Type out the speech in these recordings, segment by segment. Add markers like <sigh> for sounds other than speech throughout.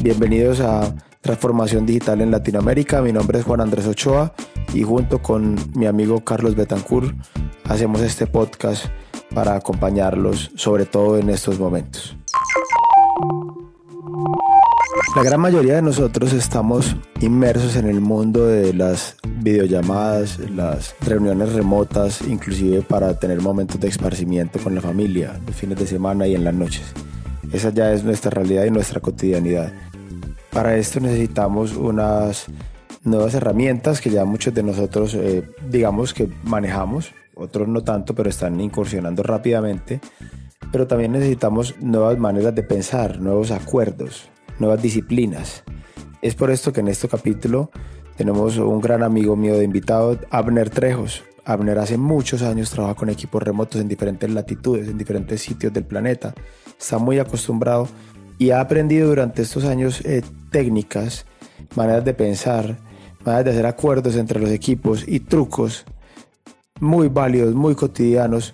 Bienvenidos a Transformación Digital en Latinoamérica. Mi nombre es Juan Andrés Ochoa y junto con mi amigo Carlos Betancourt hacemos este podcast para acompañarlos, sobre todo en estos momentos. La gran mayoría de nosotros estamos inmersos en el mundo de las videollamadas, las reuniones remotas, inclusive para tener momentos de esparcimiento con la familia, los fines de semana y en las noches. Esa ya es nuestra realidad y nuestra cotidianidad. Para esto necesitamos unas nuevas herramientas que ya muchos de nosotros eh, digamos que manejamos, otros no tanto, pero están incursionando rápidamente. Pero también necesitamos nuevas maneras de pensar, nuevos acuerdos, nuevas disciplinas. Es por esto que en este capítulo tenemos un gran amigo mío de invitado, Abner Trejos. Abner hace muchos años trabaja con equipos remotos en diferentes latitudes, en diferentes sitios del planeta. Está muy acostumbrado y ha aprendido durante estos años eh, técnicas, maneras de pensar, maneras de hacer acuerdos entre los equipos y trucos muy válidos, muy cotidianos,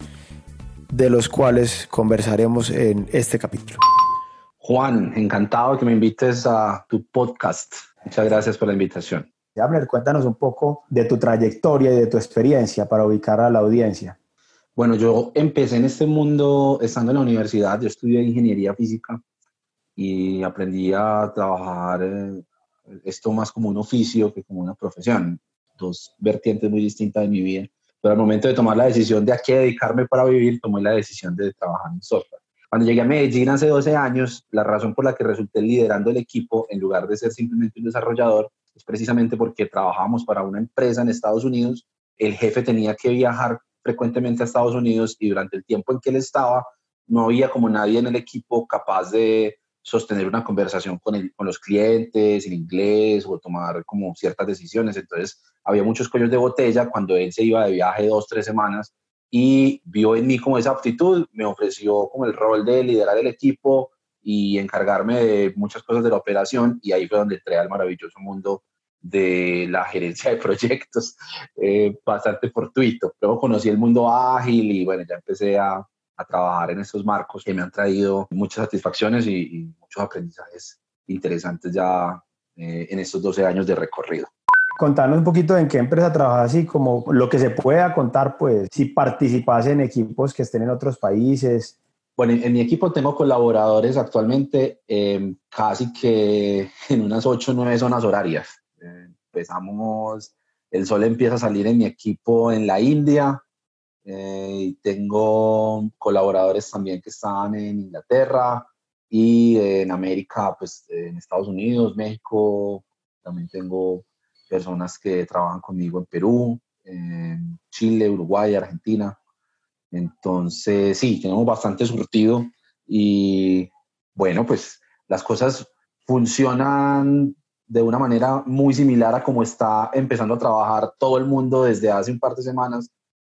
de los cuales conversaremos en este capítulo. Juan, encantado que me invites a tu podcast. Muchas gracias por la invitación. Abner, cuéntanos un poco de tu trayectoria y de tu experiencia para ubicar a la audiencia. Bueno, yo empecé en este mundo estando en la universidad. Yo estudié ingeniería física y aprendí a trabajar eh, esto más como un oficio que como una profesión. Dos vertientes muy distintas de mi vida. Pero al momento de tomar la decisión de a qué dedicarme para vivir, tomé la decisión de trabajar en software. Cuando llegué a Medellín hace 12 años, la razón por la que resulté liderando el equipo en lugar de ser simplemente un desarrollador es precisamente porque trabajábamos para una empresa en Estados Unidos. El jefe tenía que viajar frecuentemente a Estados Unidos y durante el tiempo en que él estaba, no había como nadie en el equipo capaz de sostener una conversación con, el, con los clientes en inglés o tomar como ciertas decisiones. Entonces, había muchos cuellos de botella cuando él se iba de viaje dos, tres semanas y vio en mí como esa aptitud, me ofreció como el rol de liderar el equipo y encargarme de muchas cosas de la operación y ahí fue donde entré al maravilloso mundo de la gerencia de proyectos, <laughs> eh, bastante fortuito. Luego conocí el mundo ágil y bueno, ya empecé a, a trabajar en estos marcos que me han traído muchas satisfacciones y, muchos aprendizajes interesantes ya eh, en estos 12 años de recorrido. Contanos un poquito en qué empresa trabajas así, como lo que se pueda contar, pues, si participas en equipos que estén en otros países. Bueno, en, mi equipo tengo colaboradores actualmente eh, casi que en unas 8 o 9 zonas horarias. Eh, empezamos, el sol empieza a salir en mi equipo en la India, eh, tengo colaboradores también que están en Inglaterra y en América, pues en Estados Unidos, México. También tengo personas que trabajan conmigo en Perú, en Chile, Uruguay, Argentina. Entonces, sí, tenemos bastante surtido y bueno, pues las cosas funcionan de una manera muy similar a como está empezando a trabajar todo el mundo desde hace un par de semanas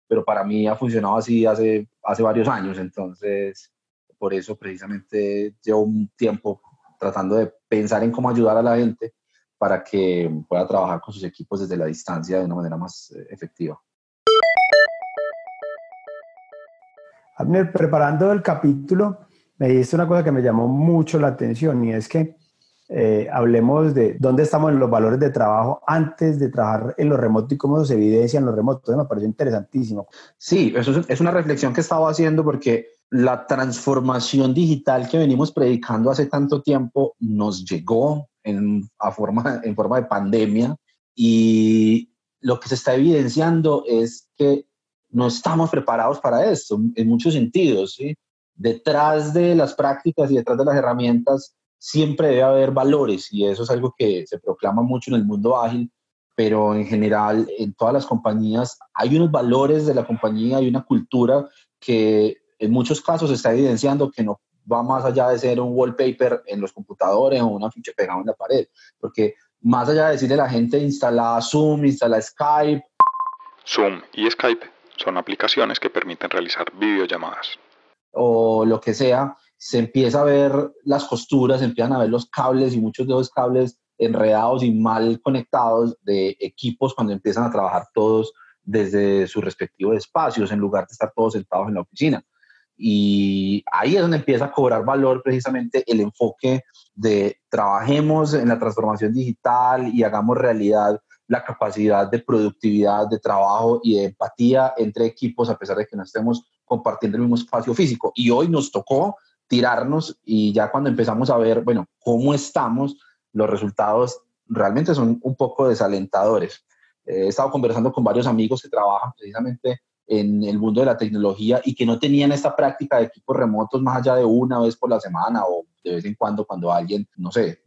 pero para mí ha funcionado así hace, hace varios años, entonces por eso precisamente llevo un tiempo tratando de pensar en cómo ayudar a la gente para que pueda trabajar con sus equipos desde la distancia de una manera más eh, efectiva. Abner, preparando el capítulo, me dijiste una cosa que me llamó mucho la atención y es que eh, hablemos de dónde estamos en los valores de trabajo antes de trabajar en lo remoto y cómo se evidencia en lo remoto. Me pareció interesantísimo. Sí, eso es una reflexión que estaba haciendo porque la transformación digital que venimos predicando hace tanto tiempo nos llegó en, a forma, en forma de pandemia y lo que se está evidenciando es que no estamos preparados para esto en muchos sentidos. Detrás de las prácticas y detrás de las herramientas siempre debe haber valores y eso es algo que se proclama mucho en el mundo ágil, pero en general en todas las compañías hay unos valores de la compañía, hay una cultura que en muchos casos está evidenciando que no va más allá de ser un wallpaper en los computadores o una ficha pegada en la pared, porque más allá de decirle a la gente instala Zoom, instala Skype. Zoom y Skype son aplicaciones que permiten realizar videollamadas. O lo que sea, se empieza a ver las costuras, se empiezan a ver los cables y muchos de los cables enredados y mal conectados de equipos cuando empiezan a trabajar todos desde sus respectivos espacios en lugar de estar todos sentados en la oficina. Y ahí es donde empieza a cobrar valor precisamente el enfoque de trabajemos en la transformación digital y hagamos realidad la capacidad de productividad, de trabajo y de empatía entre equipos a pesar de que no estemos compartiendo el mismo espacio físico. Y hoy nos tocó tirarnos y ya cuando empezamos a ver, bueno, cómo estamos, los resultados realmente son un poco desalentadores. Eh, he estado conversando con varios amigos que trabajan precisamente en el mundo de la tecnología y que no tenían esta práctica de equipos remotos más allá de una vez por la semana o de vez en cuando cuando alguien, no sé,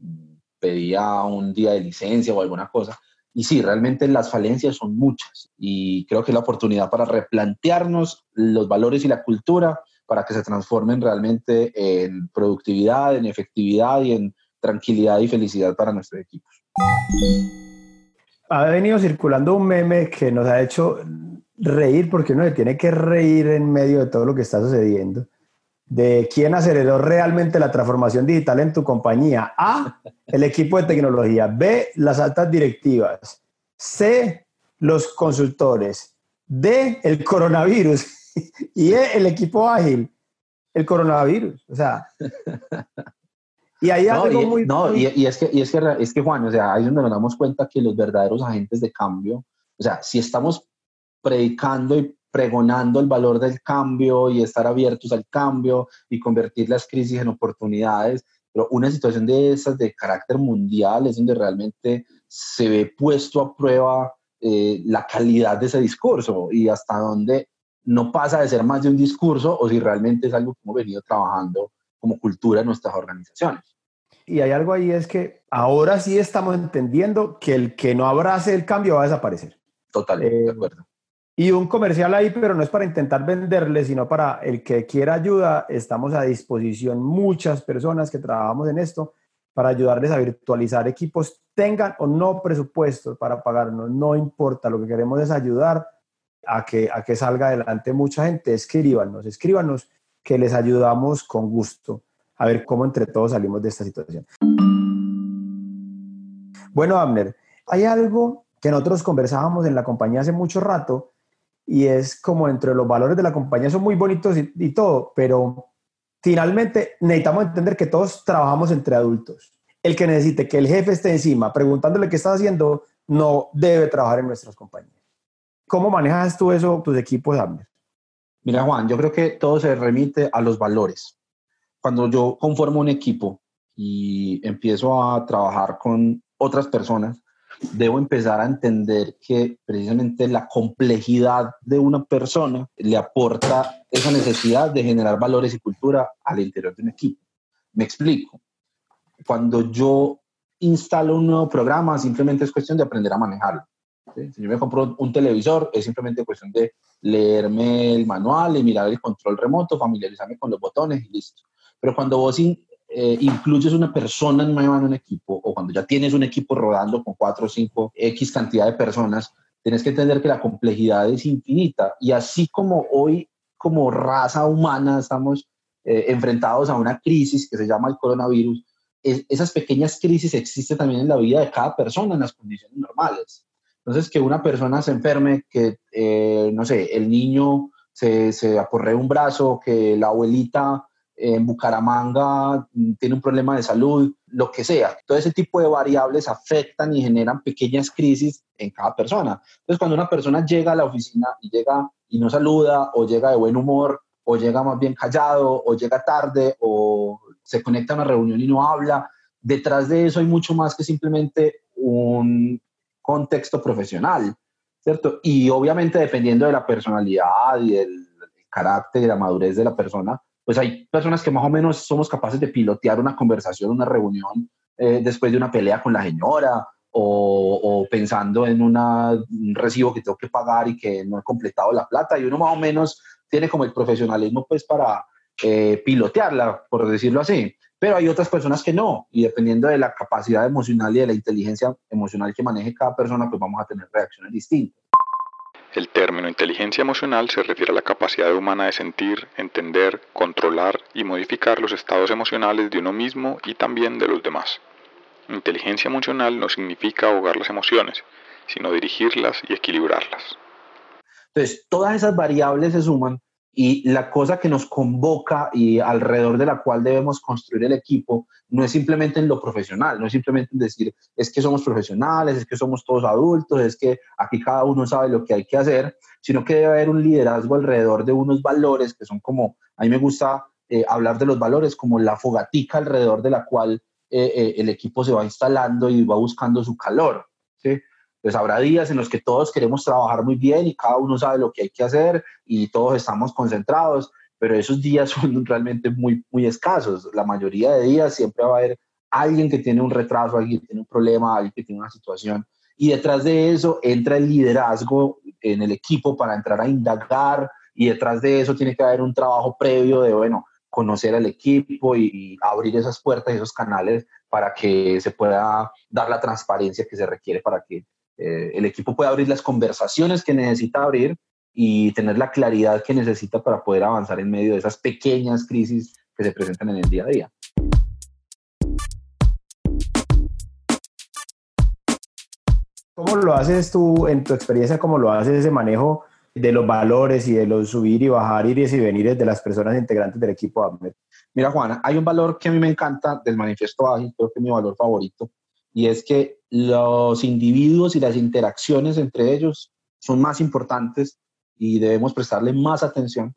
pedía un día de licencia o alguna cosa. Y sí, realmente las falencias son muchas y creo que es la oportunidad para replantearnos los valores y la cultura para que se transformen realmente en productividad, en efectividad y en tranquilidad y felicidad para nuestros equipos. Ha venido circulando un meme que nos ha hecho reír porque uno se tiene que reír en medio de todo lo que está sucediendo. De quién aceleró realmente la transformación digital en tu compañía. A, el equipo de tecnología. B, las altas directivas. C, los consultores. D, el coronavirus. <laughs> Y E, el equipo ágil. El coronavirus. O sea. Y hay algo muy. No, y, y, es, que, y es, que, es que, Juan, o sea, ahí es donde nos damos cuenta que los verdaderos agentes de cambio, o sea, si estamos predicando y pregonando el valor del cambio y estar abiertos al cambio y convertir las crisis en oportunidades, pero una situación de esas de carácter mundial es donde realmente se ve puesto a prueba eh, la calidad de ese discurso y hasta dónde no pasa de ser más de un discurso o si realmente es algo que hemos venido trabajando como cultura en nuestras organizaciones. Y hay algo ahí es que ahora sí estamos entendiendo que el que no abrace el cambio va a desaparecer. Totalmente, de eh, acuerdo. Y un comercial ahí, pero no es para intentar venderle, sino para el que quiera ayuda. Estamos a disposición muchas personas que trabajamos en esto para ayudarles a virtualizar equipos, tengan o no presupuestos para pagarnos, no importa, lo que queremos es ayudar a que, a que salga adelante mucha gente. Escríbanos, escríbanos que les ayudamos con gusto a ver cómo entre todos salimos de esta situación. Bueno, Abner, hay algo que nosotros conversábamos en la compañía hace mucho rato y es como entre los valores de la compañía son muy bonitos y, todo, pero finalmente necesitamos entender que todos trabajamos entre adultos. El que necesite que el jefe esté encima preguntándole qué está haciendo, no debe trabajar en nuestras compañías. ¿Cómo manejas tú eso, tus equipos, Abner? Mira, Juan, yo creo que todo se remite a los valores. Cuando yo conformo un equipo y empiezo a trabajar con otras personas, debo empezar a entender que precisamente la complejidad de una persona le aporta esa necesidad de generar valores y cultura al interior de un equipo. Me explico. Cuando yo instalo un nuevo programa, simplemente es cuestión de aprender a manejarlo. Si yo me compro un televisor, es simplemente cuestión de leerme el manual y mirar el control remoto, familiarizarme con los botones y listo. Pero cuando vos eh, incluyes una persona nueva en un equipo o cuando ya tienes un equipo rodando con cuatro o cinco X cantidad de personas, tienes que entender que la complejidad es infinita. Y así como hoy, como raza humana, estamos eh, enfrentados a una crisis que se llama el coronavirus, esas pequeñas crisis existen también en la vida de cada persona en las condiciones normales. Entonces, que una persona se enferme, que, eh, no sé, el niño se, se aporre un brazo, que la abuelita en Bucaramanga mm, tiene un problema de salud, lo que sea. Todo ese tipo de variables afectan y generan pequeñas crisis en cada persona. Entonces, cuando una persona llega a la oficina y llega y no saluda, o llega de buen humor, o llega más bien callado, o llega tarde, o se conecta a una reunión y no habla, detrás de eso hay mucho más que simplemente un contexto profesional, ¿cierto? Y obviamente dependiendo de la personalidad y del carácter y la madurez de la persona, pues hay personas que más o menos somos capaces de pilotear una conversación, una reunión eh, después de una pelea con la señora o, pensando en un recibo que tengo que pagar y que no he completado la plata y uno más o menos tiene como el profesionalismo pues para eh, pilotearla, por decirlo así. Pero hay otras personas que no y dependiendo de la capacidad emocional y de la inteligencia emocional que maneje cada persona, pues vamos a tener reacciones distintas. El término inteligencia emocional se refiere a la capacidad humana de sentir, entender, controlar y modificar los estados emocionales de uno mismo y también de los demás. Inteligencia emocional no significa ahogar las emociones, sino dirigirlas y equilibrarlas. Entonces, todas esas variables se suman Y la cosa que nos convoca y alrededor de la cual debemos construir el equipo no es simplemente en lo profesional, no es simplemente en decir, es que somos profesionales, es que somos todos adultos, es que aquí cada uno sabe lo que hay que hacer, sino que debe haber un liderazgo alrededor de unos valores que son como, a mí me gusta eh, hablar de los valores como la fogatica alrededor de la cual eh, eh, el equipo se va instalando y va buscando su calor. ¿sí? Pues habrá días en los que todos queremos trabajar muy bien y cada uno sabe lo que hay que hacer y todos estamos concentrados, pero esos días <laughs> son realmente muy, muy escasos. La mayoría de días siempre va a haber alguien que tiene un retraso, alguien que tiene un problema, alguien que tiene una situación. Y detrás de eso entra el liderazgo en el equipo para entrar a indagar y detrás de eso tiene que haber un trabajo previo de, bueno, conocer al equipo y, abrir esas puertas, esos canales para que se pueda dar la transparencia que se requiere para que eh, el equipo puede abrir las conversaciones que necesita abrir y tener la claridad que necesita para poder avanzar en medio de esas pequeñas crisis que se presentan en el día a día. ¿Cómo lo haces tú en tu experiencia? ¿Cómo lo haces ese manejo de los valores y de los subir y bajar, iris y venires de las personas integrantes del equipo Mira, Juana, hay un valor que a mí me encanta del manifiesto ágil, creo que es mi valor favorito, y es que los individuos y las interacciones entre ellos son más importantes y debemos prestarle más atención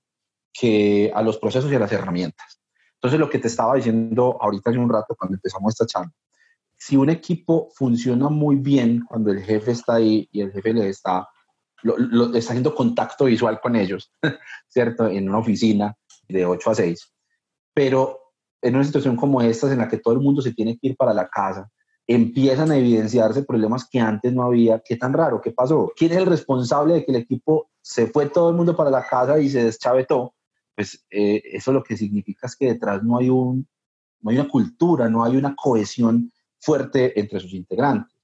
que a los procesos y a las herramientas. Entonces, lo que te estaba diciendo ahorita hace un rato cuando empezamos esta charla, si un equipo funciona muy bien cuando el jefe está ahí y el jefe le está, está haciendo contacto visual con ellos, <laughs> ¿cierto? En una oficina de 8 a 6, pero en una situación como esta en la que todo el mundo se tiene que ir para la casa, empiezan a evidenciarse problemas que antes no había. ¿Qué tan raro? ¿Qué pasó? ¿Quién es el responsable de que el equipo se fue todo el mundo para la casa y se deschavetó? Pues eh, eso lo que significa es que detrás no hay, un, no hay una cultura, no hay una cohesión fuerte entre sus integrantes.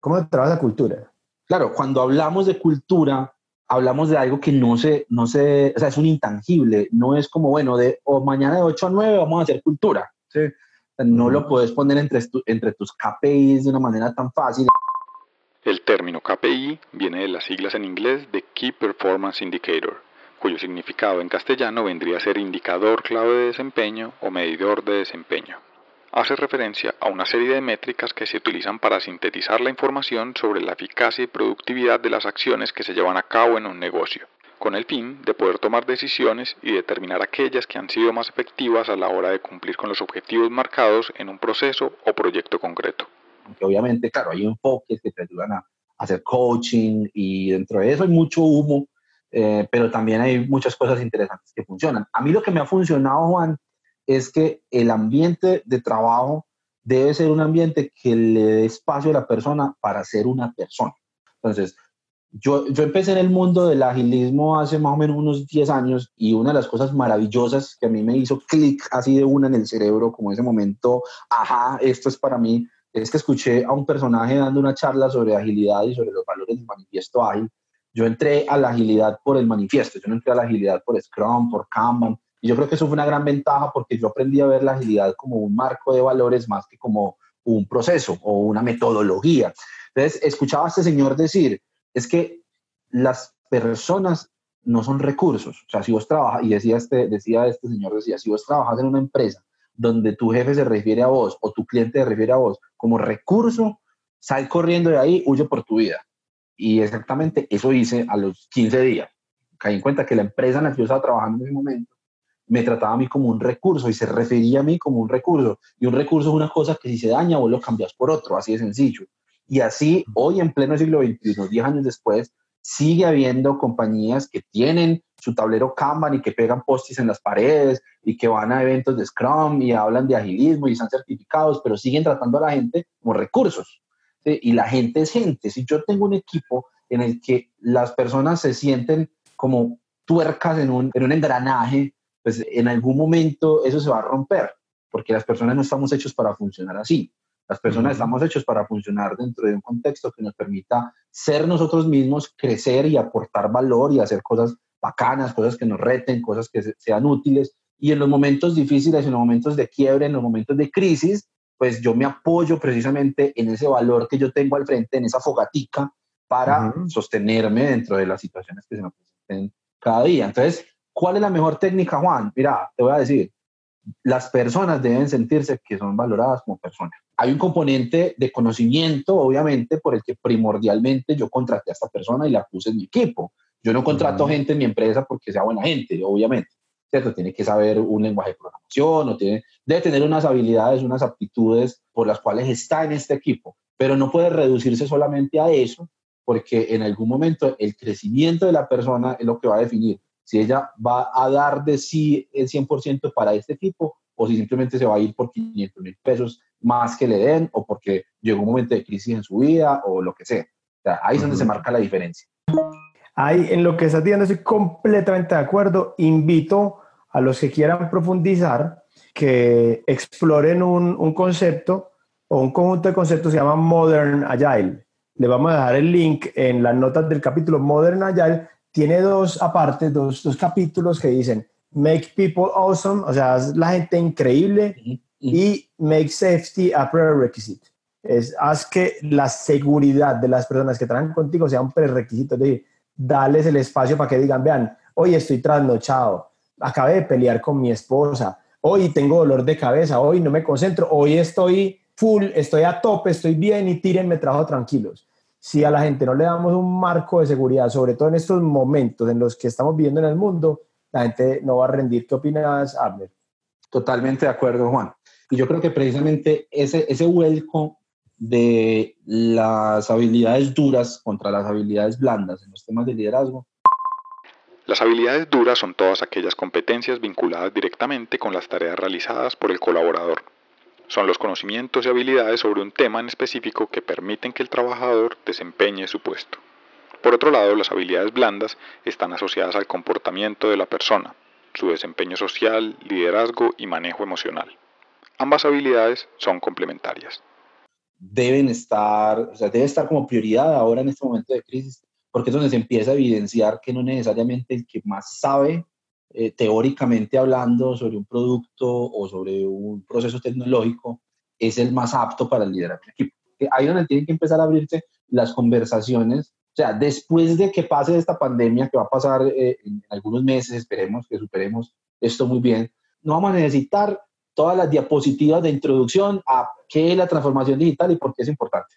¿Cómo trabaja la cultura? Claro, cuando hablamos de cultura, hablamos de algo que no se, no se, o sea, es un intangible, no es como, bueno, de o mañana de 8 a 9 vamos a hacer cultura. ¿sí? No lo puedes poner entre, entre tus KPIs de una manera tan fácil. El término KPI viene de las siglas en inglés de Key Performance Indicator, cuyo significado en castellano vendría a ser indicador clave de desempeño o medidor de desempeño. Hace referencia a una serie de métricas que se utilizan para sintetizar la información sobre la eficacia y productividad de las acciones que se llevan a cabo en un negocio con el fin de poder tomar decisiones y determinar aquellas que han sido más efectivas a la hora de cumplir con los objetivos marcados en un proceso o proyecto concreto. obviamente, claro, hay enfoques que te ayudan a hacer coaching y dentro de eso hay mucho humo, eh, pero también hay muchas cosas interesantes que funcionan. A mí lo que me ha funcionado, Juan, es que el ambiente de trabajo debe ser un ambiente que le dé espacio a la persona para ser una persona. Entonces, yo, yo empecé en el mundo del agilismo hace más o menos unos 10 años y una de las cosas maravillosas que a mí me hizo clic así de una en el cerebro, como ese momento, ajá, esto es para mí, es que escuché a un personaje dando una charla sobre agilidad y sobre los valores del manifiesto ágil. Yo entré a la agilidad por el manifiesto, yo no entré a la agilidad por Scrum, por Kanban, y yo creo que eso fue una gran ventaja porque yo aprendí a ver la agilidad como un marco de valores más que como un proceso o una metodología. Entonces, escuchaba a este señor decir, es que las personas no son recursos. O sea, si vos trabajas, y decía este, decía este señor, decía, si vos trabajas en una empresa donde tu jefe se refiere a vos o tu cliente se refiere a vos como recurso, sal corriendo de ahí, huye por tu vida. Y exactamente eso hice a los 15 días. Caí en cuenta que la empresa en la que yo estaba trabajando en ese momento me trataba a mí como un recurso y se refería a mí como un recurso. Y un recurso es una cosa que si se daña, vos lo cambias por otro, así de sencillo. Y así, hoy en pleno siglo XXI, 10 años después, sigue habiendo compañías que tienen su tablero Kanban y que pegan postis en las paredes y que van a eventos de Scrum y hablan de agilismo y están certificados, pero siguen tratando a la gente como recursos. Y la gente es gente. Si yo tengo un equipo en el que las personas se sienten como tuercas en un, en un engranaje, pues en algún momento eso se va a romper, porque las personas no estamos hechos para funcionar así. Las personas estamos hechos para funcionar dentro de un contexto que nos permita ser nosotros mismos, crecer y aportar valor y hacer cosas bacanas, cosas que nos reten, cosas que sean útiles. Y en los momentos difíciles, en los momentos de quiebre, en los momentos de crisis, pues yo me apoyo precisamente en ese valor que yo tengo al frente, en esa fogatica, para sostenerme dentro de las situaciones que se me presenten cada día. Entonces, ¿Cuál es la mejor técnica, Juan? Mira, te voy a decir, las personas deben sentirse que son valoradas como personas. Hay un componente de conocimiento, obviamente, por el que primordialmente yo contraté a esta persona y la puse en mi equipo. Yo no contrato gente en mi empresa porque sea buena gente, obviamente. ¿cierto? Tiene que saber un lenguaje de programación, o tiene, debe tener unas habilidades, unas aptitudes por las cuales está en este equipo, pero no puede reducirse solamente a eso, porque en algún momento el crecimiento de la persona es lo que va a definir si ella va a dar de sí el 100% para este equipo o si simplemente se va a ir por 500 mil pesos más que le den o porque llegó un momento de crisis en su vida o lo que sea. ahí es donde se marca la diferencia. Ahí en lo que estás diciendo estoy completamente de acuerdo. Invito a los que quieran profundizar que exploren un, un concepto o un conjunto de conceptos que se llama Modern Agile. Le vamos a dejar el link en las notas del capítulo Modern Agile. Tiene dos aparte, dos, dos capítulos que dicen Make People Awesome, o sea, la gente increíble, y Make Safety a Prerequisite. Es, haz que la seguridad de las personas que trabajan contigo sea un prerequisito, es decir, dales el espacio para que digan, vean, hoy estoy trasnochado, acabé de pelear con mi esposa, hoy tengo dolor de cabeza, hoy no me concentro, hoy estoy full, estoy a tope, estoy bien y tírenme trabajo tranquilos. Si a la gente no le damos un marco de seguridad, sobre todo en estos momentos en los que estamos viviendo en el mundo, la gente no va a rendir. ¿Qué opinas, Abner? Totalmente de acuerdo, Juan. Y yo creo que precisamente ese, ese vuelco de las habilidades duras contra las habilidades blandas en los temas de liderazgo las habilidades duras son todas aquellas competencias vinculadas directamente con las tareas realizadas por el colaborador. Son los conocimientos y habilidades sobre un tema en específico que permiten que el trabajador desempeñe su puesto. Por otro lado, las habilidades blandas están asociadas al comportamiento de la persona, su desempeño social, liderazgo y manejo emocional. Ambas habilidades son complementarias. Deben estar, o sea, debe estar como prioridad ahora en este momento de crisis porque es donde se empieza a evidenciar que no necesariamente el que más sabe eh, teóricamente hablando sobre un producto o sobre un proceso tecnológico es el más apto para liderar el equipo. Ahí es donde tienen que empezar a abrirse las conversaciones. O sea, después de que pase esta pandemia, que va a pasar eh, en algunos meses, esperemos que superemos esto muy bien, no vamos a necesitar todas las diapositivas de introducción a qué es la transformación digital y por qué es importante.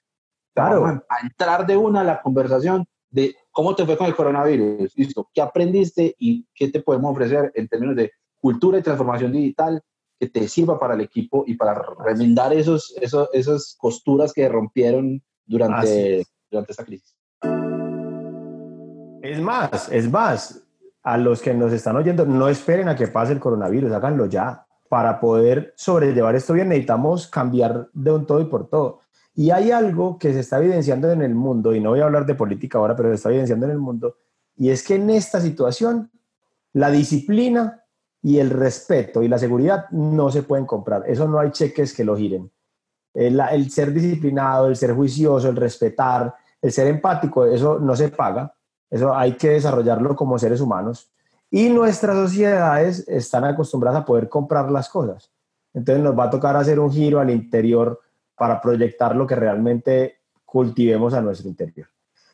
Claro. a entrar de una a la conversación de cómo te fue con el coronavirus, listo, qué aprendiste y qué te podemos ofrecer en términos de cultura y transformación digital que te sirva para el equipo y para remendar esos, esos, esas costuras que rompieron durante, durante esta crisis. Es más, es más, a los que nos están oyendo, no esperen a que pase el coronavirus, háganlo ya. Para poder sobrellevar esto bien necesitamos cambiar de un todo y por todo. Y hay algo que se está evidenciando en el mundo, y no voy a hablar de política ahora, pero se está evidenciando en el mundo, y es que en esta situación la disciplina y el respeto y la seguridad no se pueden comprar. Eso no hay cheques que lo giren. El, ser disciplinado, el ser juicioso, el respetar, el ser empático, eso no se paga. Eso hay que desarrollarlo como seres humanos. Y nuestras sociedades están acostumbradas a poder comprar las cosas. Entonces nos va a tocar hacer un giro al interior para proyectar lo que realmente cultivemos a nuestro interior.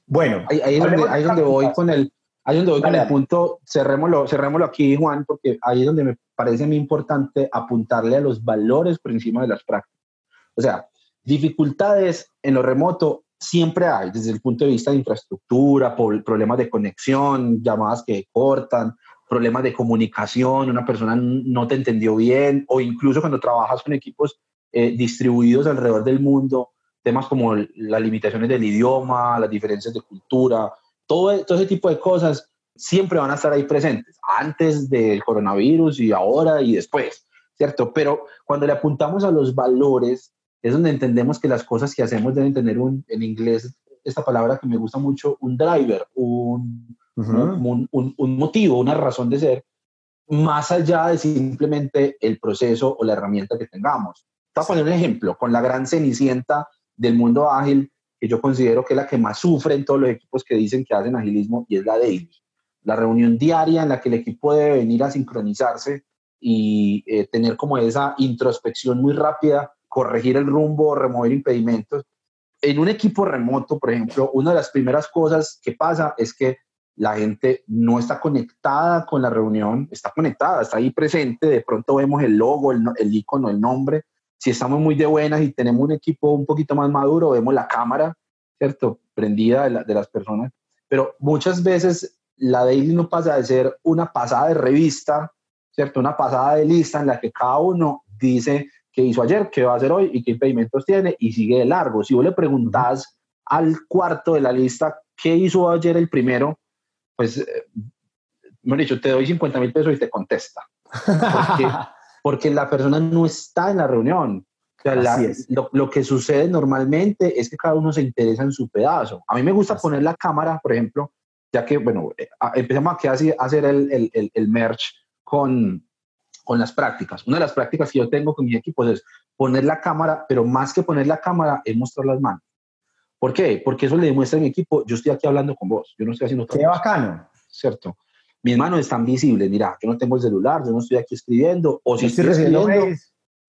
Bueno, ahí, es donde, voy con el, ahí donde voy con el punto, cerrémoslo, cerrémoslo aquí, Juan, porque ahí es donde me parece muy importante apuntarle a los valores por encima de las prácticas. O sea, dificultades en lo remoto siempre hay, desde el punto de vista de infraestructura, problemas de conexión, llamadas que cortan, problemas de comunicación, una persona no te entendió bien, o incluso cuando trabajas con equipos eh, distribuidos alrededor del mundo, temas como las limitaciones del idioma, las diferencias de cultura, todo, todo ese tipo de cosas siempre van a estar ahí presentes, antes del coronavirus y ahora y después, ¿cierto? Pero cuando le apuntamos a los valores, es donde entendemos que las cosas que hacemos deben tener un, en inglés, esta palabra que me gusta mucho, un driver, un, un, un, un motivo, una razón de ser, más allá de simplemente el proceso o la herramienta que tengamos. Voy a poner un ejemplo con la gran cenicienta del mundo ágil, que yo considero que es la que más sufre en todos los equipos que dicen que hacen agilismo, y es la de La reunión diaria en la que el equipo debe venir a sincronizarse y eh, tener como esa introspección muy rápida, corregir el rumbo, remover impedimentos. En un equipo remoto, por ejemplo, una de las primeras cosas que pasa es que la gente no está conectada con la reunión, está conectada, está ahí presente, de pronto vemos el logo, el, el icono, el nombre. Si estamos muy de buenas y tenemos un equipo un poquito más maduro, vemos la cámara, ¿cierto? Prendida de, de las personas. Pero muchas veces la daily no pasa de ser una pasada de revista, ¿cierto? Una pasada de lista en la que cada uno dice qué hizo ayer, qué va a hacer hoy y qué impedimentos tiene y sigue de largo. Si vos le preguntas al cuarto de la lista qué hizo ayer el primero, pues, eh, me dicho, te doy 50 mil pesos y te contesta. <laughs> Porque, porque, la persona no está en la reunión. O sea, lo, lo, que sucede normalmente es que cada uno se interesa en su pedazo. A mí me gusta poner la cámara, por ejemplo, ya que, bueno, eh, empezamos aquí a hacer el, el, el, merge con, con las prácticas. Una de las prácticas que yo tengo con mi equipo es poner la cámara, pero más que poner la cámara es mostrar las manos. ¿Por qué? Porque eso le demuestra a mi equipo, yo estoy aquí hablando con vos, yo no estoy haciendo otra Qué bacano. ¿Cierto? Mis manos están visibles, mira, yo no tengo el celular, yo no estoy aquí escribiendo, o si estoy, escribiendo,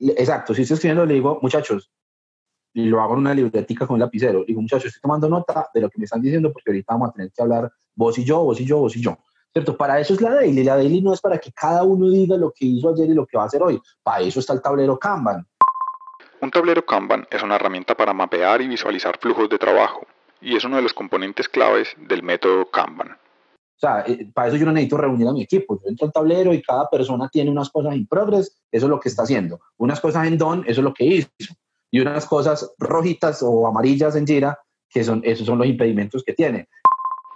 exacto, si estoy escribiendo le digo, muchachos, y lo hago en una libretica con un lapicero, digo, muchachos, estoy tomando nota de lo que me están diciendo porque ahorita vamos a tener que hablar vos y yo, vos y yo, vos y yo. ¿Cierto? Para eso es la daily. La daily no es para que cada uno diga lo que hizo ayer y lo que va a hacer hoy. Para eso está el tablero Kanban. Un tablero Kanban es una herramienta para mapear y visualizar flujos de trabajo y es uno de los componentes claves del método Kanban. Sea, eh, para eso yo no necesito reunir a mi equipo. Yo entro al tablero y cada persona tiene unas cosas en progress, eso es lo que está haciendo. Unas cosas en done, eso es lo que hizo. Y unas cosas rojitas o amarillas en Jira, que son, esos son los impedimentos que tiene.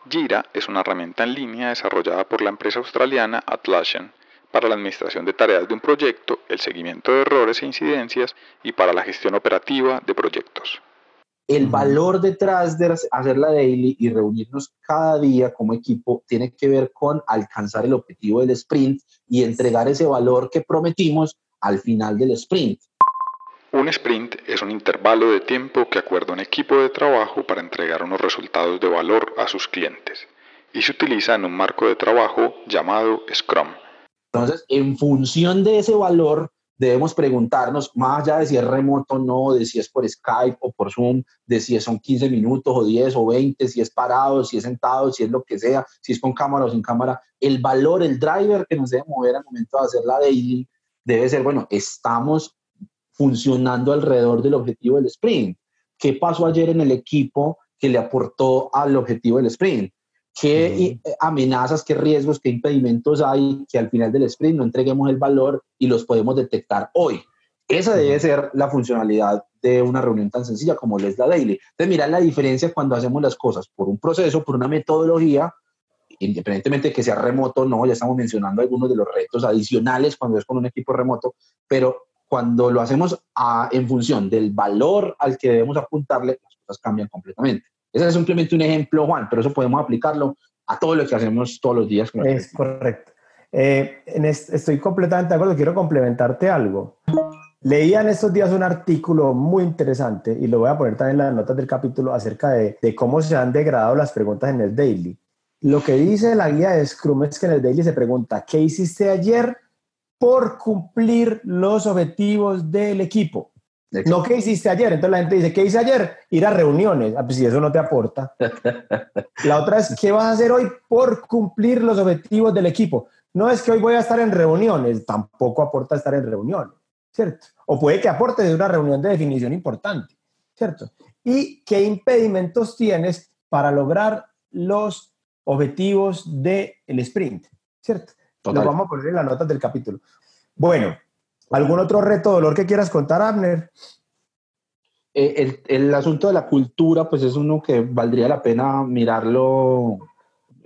Jira es una herramienta en línea desarrollada por la empresa australiana Atlassian para la administración de tareas de un proyecto, el seguimiento de errores e incidencias y para la gestión operativa de proyectos. El valor detrás de hacer la daily y reunirnos cada día como equipo tiene que ver con alcanzar el objetivo del sprint y entregar ese valor que prometimos al final del sprint. Un sprint es un intervalo de tiempo que acuerda un equipo de trabajo para entregar unos resultados de valor a sus clientes y se utiliza en un marco de trabajo llamado Scrum. Entonces, en función de ese valor, debemos preguntarnos, más allá de si es remoto o no, de si es por Skype o por Zoom, de si son 15 minutos o 10 o 20, si es parado, si es sentado, si es lo que sea, si es con cámara o sin cámara, el valor, el driver que nos debe mover al momento de hacer la daily debe ser, bueno, estamos funcionando alrededor del objetivo del sprint. ¿Qué pasó ayer en el equipo que le aportó al objetivo del sprint? Qué eh, amenazas, qué riesgos, qué impedimentos hay que al final del sprint no entreguemos el valor y los podemos detectar hoy. Esa debe ser la funcionalidad de una reunión tan sencilla como es la daily. Entonces, mirar la diferencia cuando hacemos las cosas por un proceso, por una metodología, independientemente de que sea remoto no, ya estamos mencionando algunos de los retos adicionales cuando es con un equipo remoto, pero cuando lo hacemos en función del valor al que debemos apuntarle, las cosas cambian completamente. Ese es simplemente un ejemplo, Juan, pero eso podemos aplicarlo a todo lo que hacemos todos los días. es correcto. Eh, estoy completamente de acuerdo, quiero complementarte algo. Leía en estos días un artículo muy interesante y lo voy a poner también en las notas del capítulo acerca de, de cómo se han degradado las preguntas en el daily. Lo que dice la guía de Scrum es que en el daily se pregunta, ¿qué hiciste ayer por cumplir los objetivos del equipo? No, ¿qué hiciste ayer? Entonces la gente dice, ¿qué hice ayer? Ir a reuniones. Ah, pues si eso no te aporta. <laughs> la otra es, ¿qué vas a hacer hoy por cumplir los objetivos del equipo? No es que hoy voy a estar en reuniones, tampoco aporta estar en reuniones, ¿cierto? O puede que aporte de una reunión de definición importante, ¿cierto? ¿Y qué impedimentos tienes para lograr los objetivos del sprint, ¿cierto? Lo vamos a poner en las notas del capítulo. Bueno, ¿Algún otro reto, dolor que quieras contar, Abner? Eh, el, asunto de la cultura, pues es uno que valdría la pena mirarlo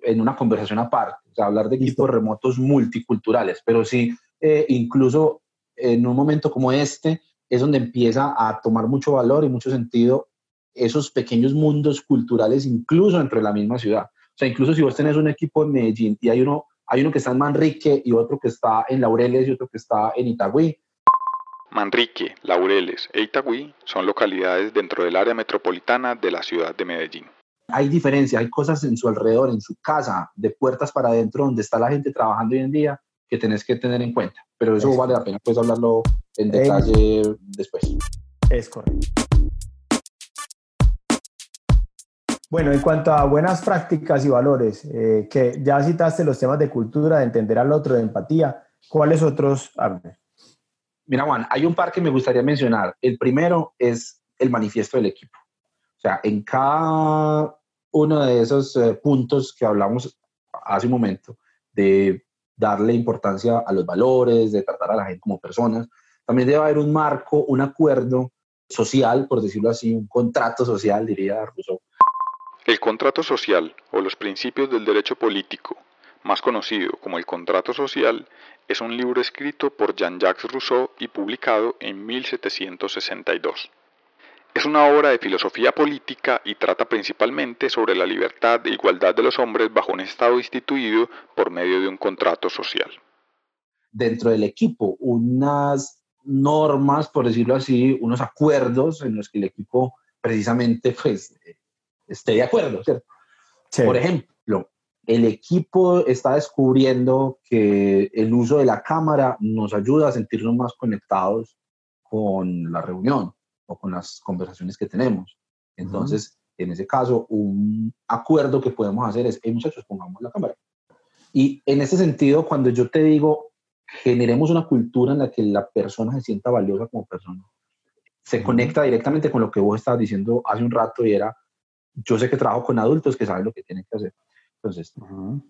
en una conversación aparte, o sea, hablar de equipos remotos multiculturales, pero sí, eh, incluso en un momento como este, es donde empieza a tomar mucho valor y mucho sentido esos pequeños mundos culturales, incluso dentro de la misma ciudad. O sea, incluso si vos tenés un equipo en Medellín y hay uno hay uno que está en Manrique y otro que está en Laureles y otro que está en Itagüí. Manrique, Laureles e Itagüí son localidades dentro del área metropolitana de la ciudad de Medellín. Hay diferencia, hay cosas en su alrededor, en su casa, de puertas para adentro, donde está la gente trabajando hoy en día, que tenés que tener en cuenta. Pero eso vale la pena pues hablarlo en detalle después. Es correcto. Bueno, en cuanto a buenas prácticas y valores, eh, que ya citaste los temas de cultura, de entender al otro, de empatía, ¿cuáles otros, Abner? Mira, Juan, hay un par que me gustaría mencionar. El primero es el manifiesto del equipo. O sea, en cada uno de esos eh, puntos que hablamos hace un momento, de darle importancia a los valores, de tratar a la gente como personas, también debe haber un marco, un acuerdo social, por decirlo así, un contrato social, diría Rousseau, el contrato social o los principios del derecho político, más conocido como el contrato social, es un libro escrito por Jean-Jacques Rousseau y publicado en 1762. Es una obra de filosofía política y trata principalmente sobre la libertad e igualdad de los hombres bajo un Estado instituido por medio de un contrato social. Dentro del equipo, unas normas, por decirlo así, unos acuerdos en los que el equipo precisamente pues, esté de acuerdo, ¿cierto? Por ejemplo, el equipo está descubriendo que el uso de la cámara nos ayuda a sentirnos más conectados con la reunión o con las conversaciones que tenemos. Entonces, en ese caso, un acuerdo que podemos hacer es, hey, muchachos, pongamos la cámara. Y en ese sentido, cuando yo te digo, generemos una cultura en la que la persona se sienta valiosa como persona, se conecta directamente con lo que vos estabas diciendo hace un rato y era, yo sé que trabajo con adultos que saben lo que tienen que hacer. Entonces,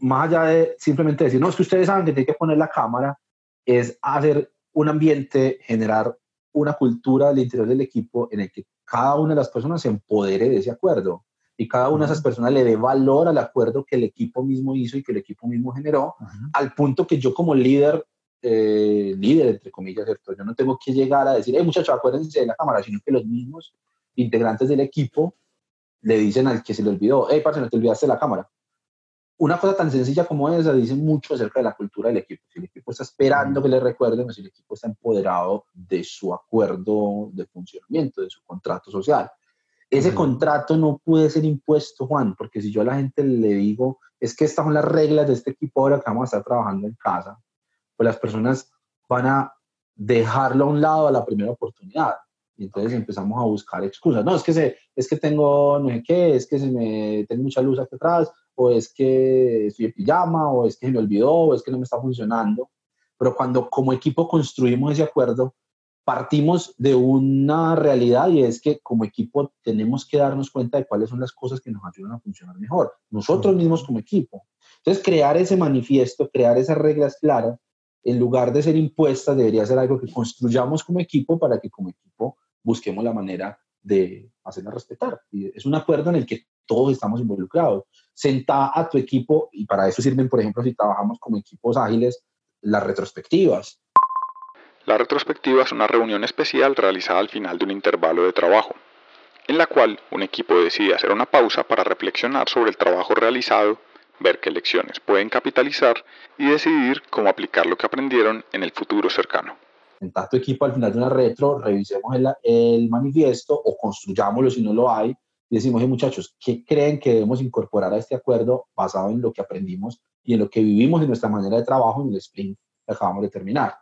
más allá de simplemente decir, no, es que ustedes saben que tienen que poner la cámara, es hacer un ambiente, generar una cultura al interior del equipo en el que cada una de las personas se empodere de ese acuerdo y cada una de esas personas le dé valor al acuerdo que el equipo mismo hizo y que el equipo mismo generó, al punto que yo como líder, eh, líder entre comillas, ¿cierto? yo no tengo que llegar a decir, hey muchachos, acuérdense de la cámara, sino que los mismos integrantes del equipo le dicen al que se le olvidó, hey, parce, no te olvidaste la cámara. Una cosa tan sencilla como esa dice mucho acerca de la cultura del equipo. Si el equipo está esperando que le recuerden o si el equipo está empoderado de su acuerdo de funcionamiento, de su contrato social. Ese contrato no puede ser impuesto, Juan, porque si yo a la gente le digo, es que estas son las reglas de este equipo ahora que vamos a estar trabajando en casa, pues las personas van a dejarlo a un lado a la primera oportunidad. Y entonces empezamos a buscar excusas. No, es que, se, es que tengo no sé qué, es que se me tengo mucha luz aquí atrás, o es que estoy en pijama, o es que se me olvidó, o es que no me está funcionando. Pero cuando como equipo construimos ese acuerdo, partimos de una realidad y es que como equipo tenemos que darnos cuenta de cuáles son las cosas que nos ayudan a funcionar mejor, nosotros mismos como equipo. Entonces, crear ese manifiesto, crear esas reglas claras, en lugar de ser impuestas, debería ser algo que construyamos como equipo para que como equipo busquemos la manera de hacerla respetar. Es un acuerdo en el que todos estamos involucrados. Senta a tu equipo, y para eso sirven, por ejemplo, si trabajamos como equipos ágiles, las retrospectivas. La retrospectiva es una reunión especial realizada al final de un intervalo de trabajo, en la cual un equipo decide hacer una pausa para reflexionar sobre el trabajo realizado, ver qué lecciones pueden capitalizar y decidir cómo aplicar lo que aprendieron en el futuro cercano en tanto equipo al final de una retro, revisemos el, el manifiesto o construyámoslo si no lo hay y decimos, muchachos, ¿qué creen que debemos incorporar a este acuerdo basado en lo que aprendimos y en lo que vivimos en nuestra manera de trabajo en el sprint que acabamos de terminar?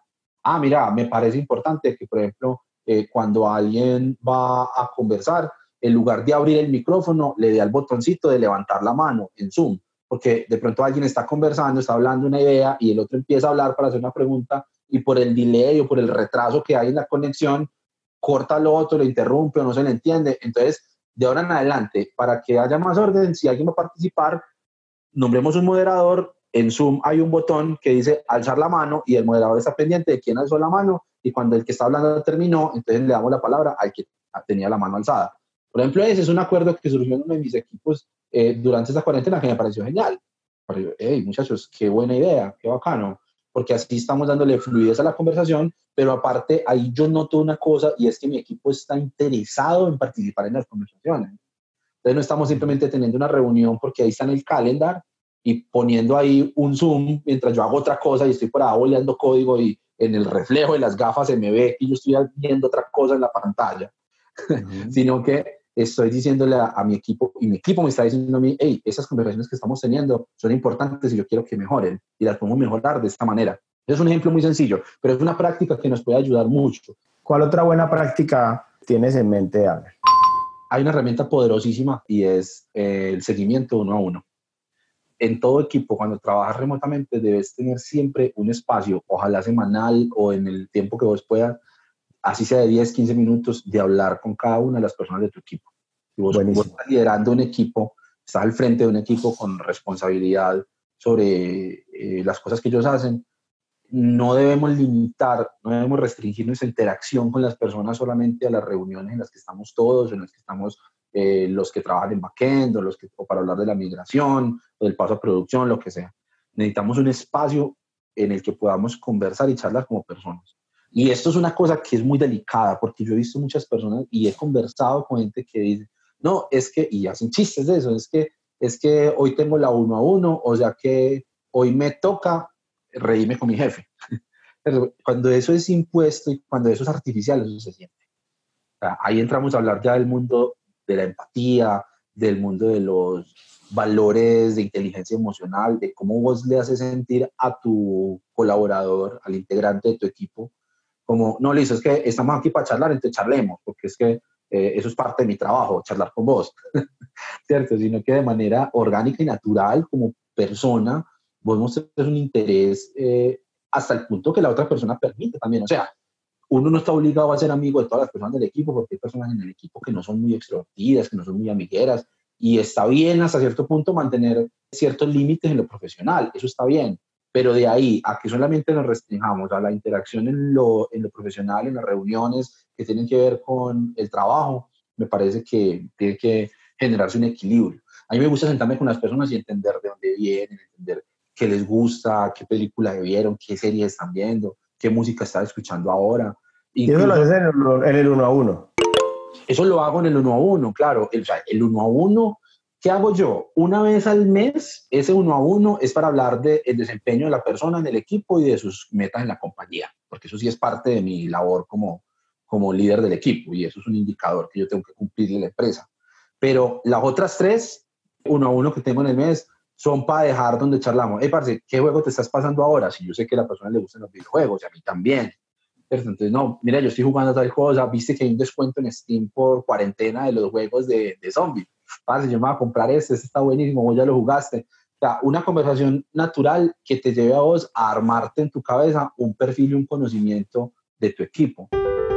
Ah, mira, me parece importante que, por ejemplo, eh, cuando alguien va a conversar, en lugar de abrir el micrófono, le dé al botoncito de levantar la mano en Zoom, porque de pronto alguien está conversando, está hablando una idea y el otro empieza a hablar para hacer una pregunta y por el delay o por el retraso que hay en la conexión, corta lo otro, lo interrumpe o no se le entiende. Entonces, de ahora en adelante, para que haya más orden, si alguien va a participar, nombremos un moderador. En Zoom hay un botón que dice alzar la mano y el moderador está pendiente de quién alzó la mano y cuando el que está hablando terminó, entonces le damos la palabra al que tenía la mano alzada. Por ejemplo, ese es un acuerdo que surgió en uno de mis equipos eh, durante esta cuarentena que me pareció genial. Hey, muchachos, qué buena idea, qué bacano porque así estamos dándole fluidez a la conversación, pero aparte ahí yo noto una cosa y es que mi equipo está interesado en participar en las conversaciones. Entonces no estamos simplemente teniendo una reunión porque ahí está en el calendar y poniendo ahí un Zoom mientras yo hago otra cosa y estoy por ahí boleando código y en el reflejo de las gafas se me ve y yo estoy viendo otra cosa en la pantalla, <laughs> sino que estoy diciéndole a, mi equipo y mi equipo me está diciendo a mí, hey, esas conversaciones que estamos teniendo son importantes y yo quiero que mejoren y las podemos mejorar de esta manera. Es un ejemplo muy sencillo, pero es una práctica que nos puede ayudar mucho. ¿Cuál otra buena práctica tienes en mente, Albert? hay una herramienta poderosísima y es el seguimiento uno a uno. En todo equipo, cuando trabajas remotamente, debes tener siempre un espacio, ojalá semanal o en el tiempo que vos puedas, así sea de 10, 15 minutos, de hablar con cada una de las personas de tu equipo. Si vos, estás liderando un equipo, estás al frente de un equipo con responsabilidad sobre eh, las cosas que ellos hacen, no debemos limitar, no debemos restringir nuestra interacción con las personas solamente a las reuniones en las que estamos todos, en las que estamos eh, los que trabajan en backend o, los que, o para hablar de la migración o del paso a producción, lo que sea. Necesitamos un espacio en el que podamos conversar y charlar como personas. Y esto es una cosa que es muy delicada porque yo he visto muchas personas y he conversado con gente que dice, no, es que, y hacen chistes de eso, es que, es que hoy tengo la uno a uno, o sea que hoy me toca reírme con mi jefe. <laughs> Pero cuando eso es impuesto y cuando eso es artificial, eso se siente. ahí entramos a hablar ya del mundo de la empatía, del mundo de los valores de inteligencia emocional, de cómo vos le haces sentir a tu colaborador, al integrante de tu equipo, como, no, listo, es que estamos aquí para charlar, entonces charlemos, porque es que eh, eso es parte de mi trabajo, charlar con vos, <laughs> ¿cierto? Sino que de manera orgánica y natural, como persona, vos mostrás un interés eh, hasta el punto que la otra persona permite también. O sea, uno no está obligado a ser amigo de todas las personas del equipo porque hay personas en el equipo que no son muy extrovertidas, que no son muy amigueras y está bien hasta cierto punto mantener ciertos límites en lo profesional, eso está bien, pero de ahí a que solamente nos restringamos a la interacción en lo, en lo profesional, en las reuniones que tienen que ver con el trabajo, me parece que tiene que generarse un equilibrio. A mí me gusta sentarme con las personas y entender de dónde vienen, entender qué les gusta, qué película vieron, qué serie están viendo, qué música están escuchando ahora. y eso lo haces en el, uno a uno. Eso lo hago en el uno a uno, claro. El, el uno a uno, ¿qué hago yo? Una vez al mes, ese uno a uno es para hablar del desempeño de la persona en el equipo y de sus metas en la compañía, porque eso sí es parte de mi labor como, como líder del equipo y eso es un indicador que yo tengo que cumplir en la empresa. Pero las otras tres, uno a uno que tengo en el mes, son para dejar donde charlamos. Hey, parce, ¿qué juego te estás pasando ahora? Si yo sé que a la persona le gustan los videojuegos, y a mí también. Entonces, no, mira, yo estoy jugando tal cosa, viste que hay un descuento en Steam por cuarentena de los juegos de, de zombie. Parce, yo me voy a comprar este, este está buenísimo, vos ya lo jugaste. O sea, una conversación natural que te lleve a vos a armarte en tu cabeza un perfil y un conocimiento de tu equipo.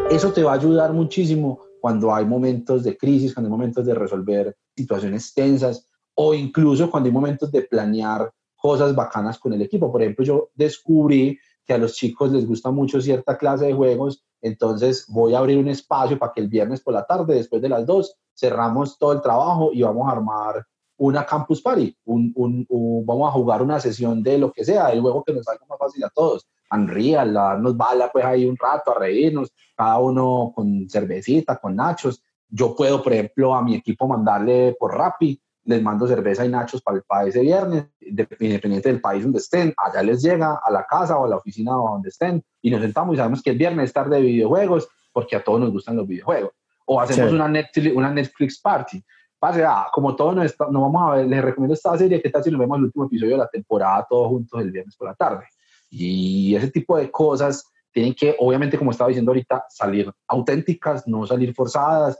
Eso te va a ayudar muchísimo cuando hay momentos de crisis, cuando hay momentos de resolver situaciones tensas, o incluso cuando hay momentos de planear cosas bacanas con el equipo. Por ejemplo, yo descubrí que a los chicos les gusta mucho cierta clase de juegos, entonces voy a abrir un espacio para que el viernes por la tarde, después de las dos, cerramos todo el trabajo y vamos a armar una campus party, un, vamos a jugar una sesión de lo que sea, el juego que nos salga más fácil a todos. Unreal, a darnos bala pues ahí un rato, a reírnos, cada uno con cervecita, con nachos. Yo puedo, por ejemplo, a mi equipo mandarle por Rappi les mando cerveza y nachos para el país ese viernes, independiente del país donde estén, allá les llega a la casa o a la oficina o donde estén y nos sentamos y sabemos que el viernes es tarde de videojuegos porque a todos nos gustan los videojuegos. O hacemos una, Netflix, una Netflix party. Pase, ah, como todos nos, no vamos a ver, les recomiendo esta serie, ¿qué tal si nos vemos el último episodio de la temporada todos juntos el viernes por la tarde? Y ese tipo de cosas tienen que, obviamente, como estaba diciendo ahorita, salir auténticas, no salir forzadas,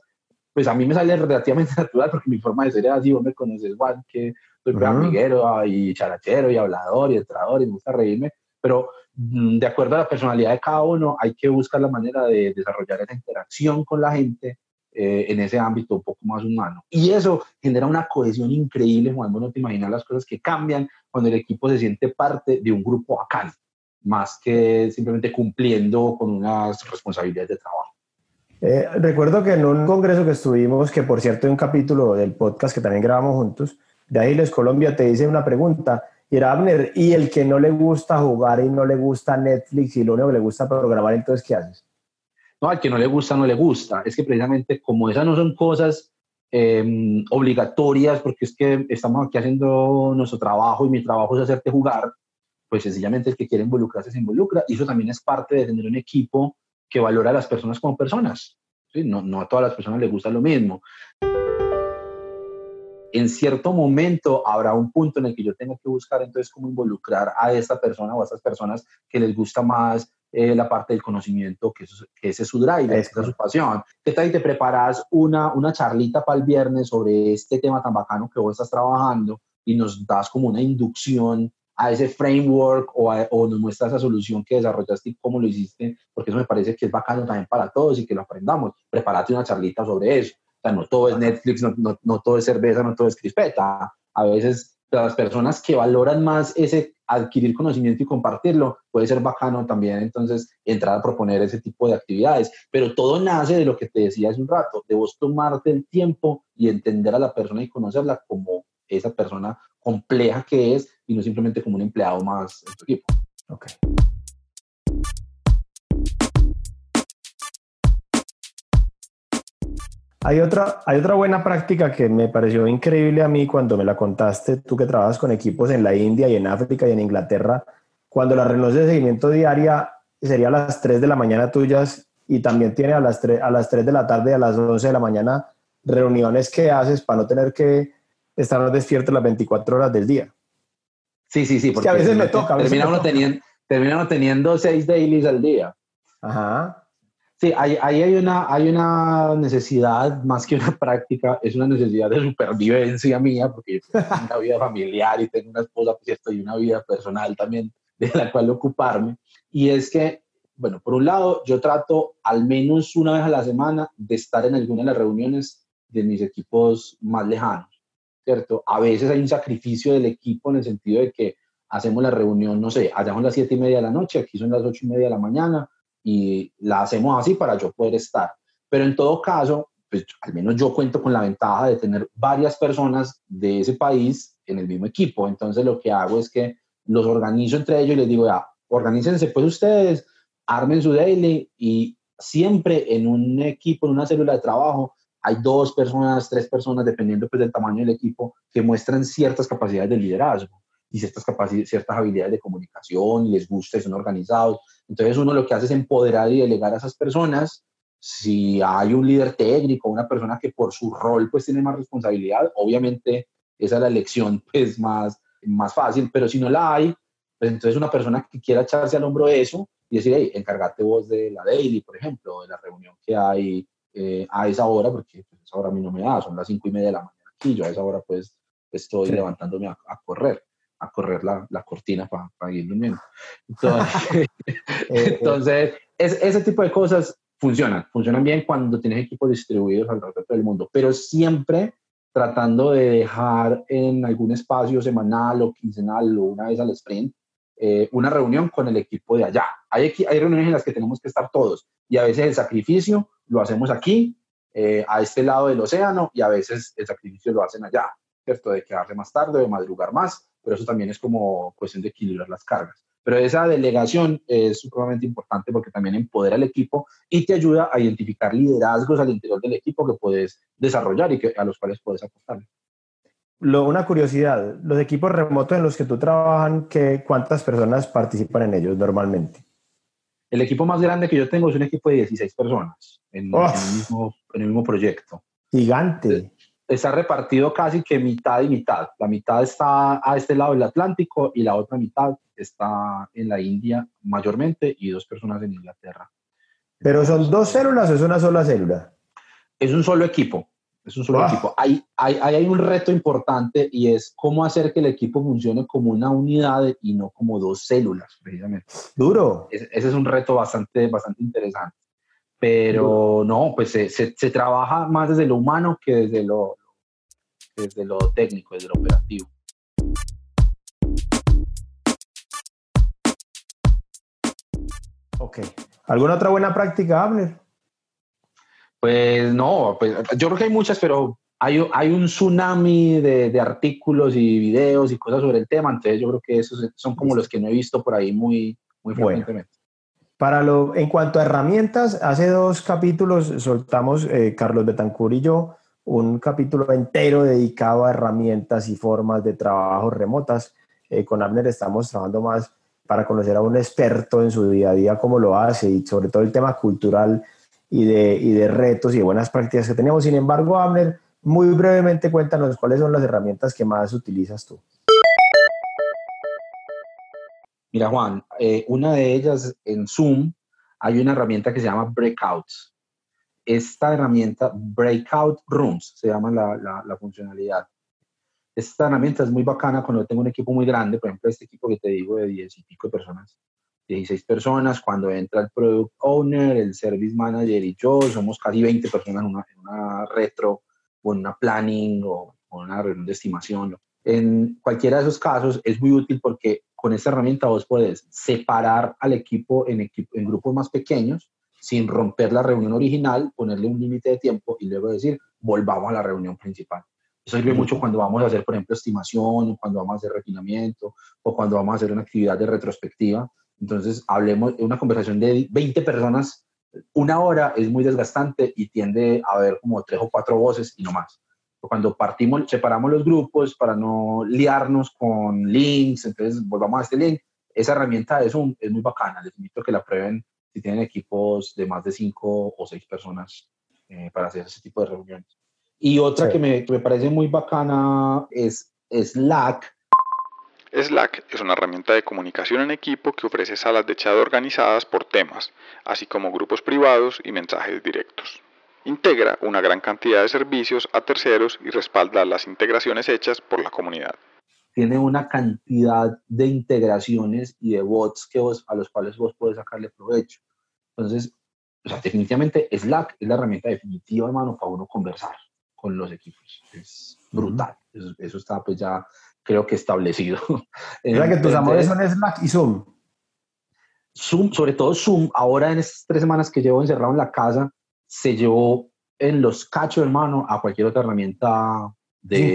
pues a mí me sale relativamente <laughs> natural porque mi forma de ser es así, vos me conoces, Juan, que soy uh amiguero y charachero y hablador y entrador y me gusta reírme, pero de acuerdo a la personalidad de cada uno hay que buscar la manera de desarrollar esa interacción con la gente eh, en ese ámbito un poco más humano. Y eso genera una cohesión increíble, Juan, no te imaginas las cosas que cambian cuando el equipo se siente parte de un grupo bacán, más que simplemente cumpliendo con unas responsabilidades de trabajo. Eh, recuerdo que en un congreso que estuvimos, que por cierto hay un capítulo del podcast que también grabamos juntos, de Agiles Colombia, te hice una pregunta, Abner, ¿y el que no le gusta jugar y no le gusta Netflix y lo único que le gusta programar, entonces qué haces? No, al que no le gusta, no le gusta. Es que precisamente como esas no son cosas em, obligatorias, porque es que estamos aquí haciendo nuestro trabajo y mi trabajo es hacerte jugar, pues sencillamente el que quiere involucrarse se involucra. Y eso también es parte de tener un equipo que valora a las personas como personas. No, no a todas las personas les gusta lo mismo. En cierto momento habrá un punto en el que yo tenga que buscar entonces cómo involucrar a esta persona o a estas personas que les gusta más eh, la parte del conocimiento, que, que ese es su drive, esa es su pasión. ¿Qué tal si te preparas una, una charlita para el viernes sobre este tema tan bacano que vos estás trabajando y nos das como una inducción a ese framework o, o nos muestras esa solución que desarrollaste y cómo lo hiciste? Porque eso me parece que es bacano también para todos y que lo aprendamos. Prepárate una charlita sobre eso. O sea, no todo es Netflix, no, no, no todo es cerveza, no todo es crispeta. A veces las personas que valoran más ese adquirir conocimiento y compartirlo, puede ser bacano también entonces entrar a proponer ese tipo de actividades. Pero todo nace de lo que te decía hace un rato, de vos tomarte el tiempo y entender a la persona y conocerla como esa persona compleja que es y no simplemente como un empleado más en tu equipo. Okay. Hay otra, hay otra buena práctica que me pareció increíble a mí cuando me la contaste, tú que trabajas con equipos en la India y en África y en Inglaterra, cuando la reunión de seguimiento diaria sería a las 3 de la mañana tuyas y también tiene a las 3, a las 3 de la tarde y a las 11 de la mañana reuniones que haces para no tener que estar despierto las 24 horas del día. Sí, sí, sí. Porque a veces me toca. termina, uno Teniendo, termina teniendo seis dailies al día. Ajá. Sí, ahí, hay, una, hay una necesidad, más que una <laughs> práctica, es una necesidad de supervivencia mía, porque yo tengo una vida familiar y tengo una esposa, por cierto, y una vida personal también de la cual ocuparme. Y es que, bueno, por un lado, yo trato al menos una vez a la semana de estar en alguna de las reuniones de mis equipos más lejanos, ¿cierto? A veces hay un sacrificio del equipo en el sentido de que hacemos la reunión, no sé, allá son las siete y media de la noche, aquí son las ocho y media de la mañana, y la hacemos así para yo poder estar. Pero en todo caso, pues al menos yo cuento con la ventaja de tener varias personas de ese país en el mismo equipo. Entonces lo que hago es que los organizo entre ellos y les digo, ya, organícense pues ustedes, armen su daily y siempre en un equipo, en una célula de trabajo, hay dos personas, tres personas, dependiendo pues del tamaño del equipo, que muestran ciertas capacidades de liderazgo y ciertas, ciertas habilidades de comunicación, y les gusta y son organizados. Entonces uno lo que hace es empoderar y delegar a esas personas. Si hay un líder técnico, una persona que por su rol pues tiene más responsabilidad, obviamente esa es la elección <laughs> pues más, más fácil, pero si no la hay, pues entonces una persona que quiera echarse al hombro eso y decir, hey, encárgate vos de la daily, por ejemplo, de la reunión que hay eh, a esa hora, porque pues, esa hora a mí no me da, son las cinco y media de la mañana aquí, yo a esa hora pues estoy levantándome a, correr a correr la, la cortina para ir durmiendo. <laughs> Entonces, entonces es, ese tipo de cosas funcionan, funcionan bien cuando tienes equipos distribuidos alrededor del mundo, pero siempre tratando de dejar en algún espacio semanal o quincenal o una vez al sprint eh, una reunión con el equipo de allá. Hay, hay reuniones en las que tenemos que estar todos y a veces el sacrificio lo hacemos aquí, eh, a este lado del océano, y a veces el sacrificio lo hacen allá, ¿cierto? De quedarse más tarde, de madrugar más, pero eso también es como cuestión de equilibrar las cargas. Pero esa delegación es supremamente importante porque también empodera al equipo y te ayuda a identificar liderazgos al interior del equipo que puedes desarrollar y que, a los cuales puedes apostar. Lo, una curiosidad, los equipos remotos en los que tú trabajas, ¿cuántas personas participan en ellos normalmente? El equipo más grande que yo tengo es un equipo de 16 personas en, en, el, mismo, en el mismo proyecto. Gigante está repartido casi que mitad y mitad. La mitad está a este lado del Atlántico y la otra mitad está en la India mayormente y dos personas en Inglaterra. ¿Pero son dos células o es una sola célula? Es un solo equipo. Es un solo equipo. Hay, hay, hay, un reto importante y es cómo hacer que el equipo funcione como una unidad y no como dos células, precisamente. Duro. ese es un reto bastante, bastante interesante. Pero no, pues se, se, se, trabaja más desde lo humano que desde lo, desde lo técnico, desde lo operativo. Ok. ¿Alguna otra buena práctica, Abner? Pues no, pues, yo creo que hay muchas, pero hay, hay un tsunami de, de, artículos y videos y cosas sobre el tema, entonces yo creo que esos son como los que no he visto por ahí muy, muy frecuentemente. Para lo, en cuanto a herramientas, hace dos capítulos soltamos, eh, Carlos Betancur y yo, un capítulo entero dedicado a herramientas y formas de trabajo remotas. Eh, con Abner estamos trabajando más para conocer a un experto en su día a día cómo lo hace y sobre todo el tema cultural y de, y de retos y de buenas prácticas que tenemos. Sin embargo, Abner, muy brevemente cuéntanos cuáles son las herramientas que más utilizas tú. Mira, Juan, eh, una de ellas en Zoom hay una herramienta que se llama Breakouts. Esta herramienta, Breakout Rooms, se llama la, la, funcionalidad. Esta herramienta es muy bacana cuando tengo un equipo muy grande, por ejemplo, este equipo que te digo de 10 y pico de personas, 16 personas, cuando entra el Product Owner, el Service Manager y yo, somos casi 20 personas en una, en una retro o en una planning o, en una reunión de estimación. En cualquiera de esos casos es muy útil porque con esta herramienta vos podés separar al equipo en, en grupos más pequeños sin romper la reunión original, ponerle un límite de tiempo y luego decir, volvamos a la reunión principal. Eso sirve mucho cuando vamos a hacer, por ejemplo, estimación, cuando vamos a hacer refinamiento, o cuando vamos a hacer una actividad de retrospectiva. Entonces, hablemos de una conversación de 20 personas, una hora es muy desgastante y tiende a haber como tres o cuatro voces y no más cuando partimos, separamos los grupos para no liarnos con links, entonces volvamos a este link. Esa herramienta es, un, es muy bacana, les invito a que la prueben si tienen equipos de más de cinco o seis personas eh, para hacer ese tipo de reuniones. Y otra que, me, que me parece muy bacana es Slack. Slack es una herramienta de comunicación en equipo que ofrece salas de chat organizadas por temas, así como grupos privados y mensajes directos. Integra una gran cantidad de servicios a terceros y respalda las integraciones hechas por la comunidad. Tiene una cantidad de integraciones y de bots que a los cuales vos podés sacarle provecho. Entonces, definitivamente Slack es la herramienta definitiva, hermano, para uno conversar con los equipos. Es brutal. Eso, está pues ya creo que establecido. <laughs> ¿Verdad que tus amores son Slack y Zoom? Zoom, sobre todo Zoom, ahora en estas tres semanas que llevo encerrado en la casa, se llevó en los cachos, hermano, a cualquier otra herramienta de,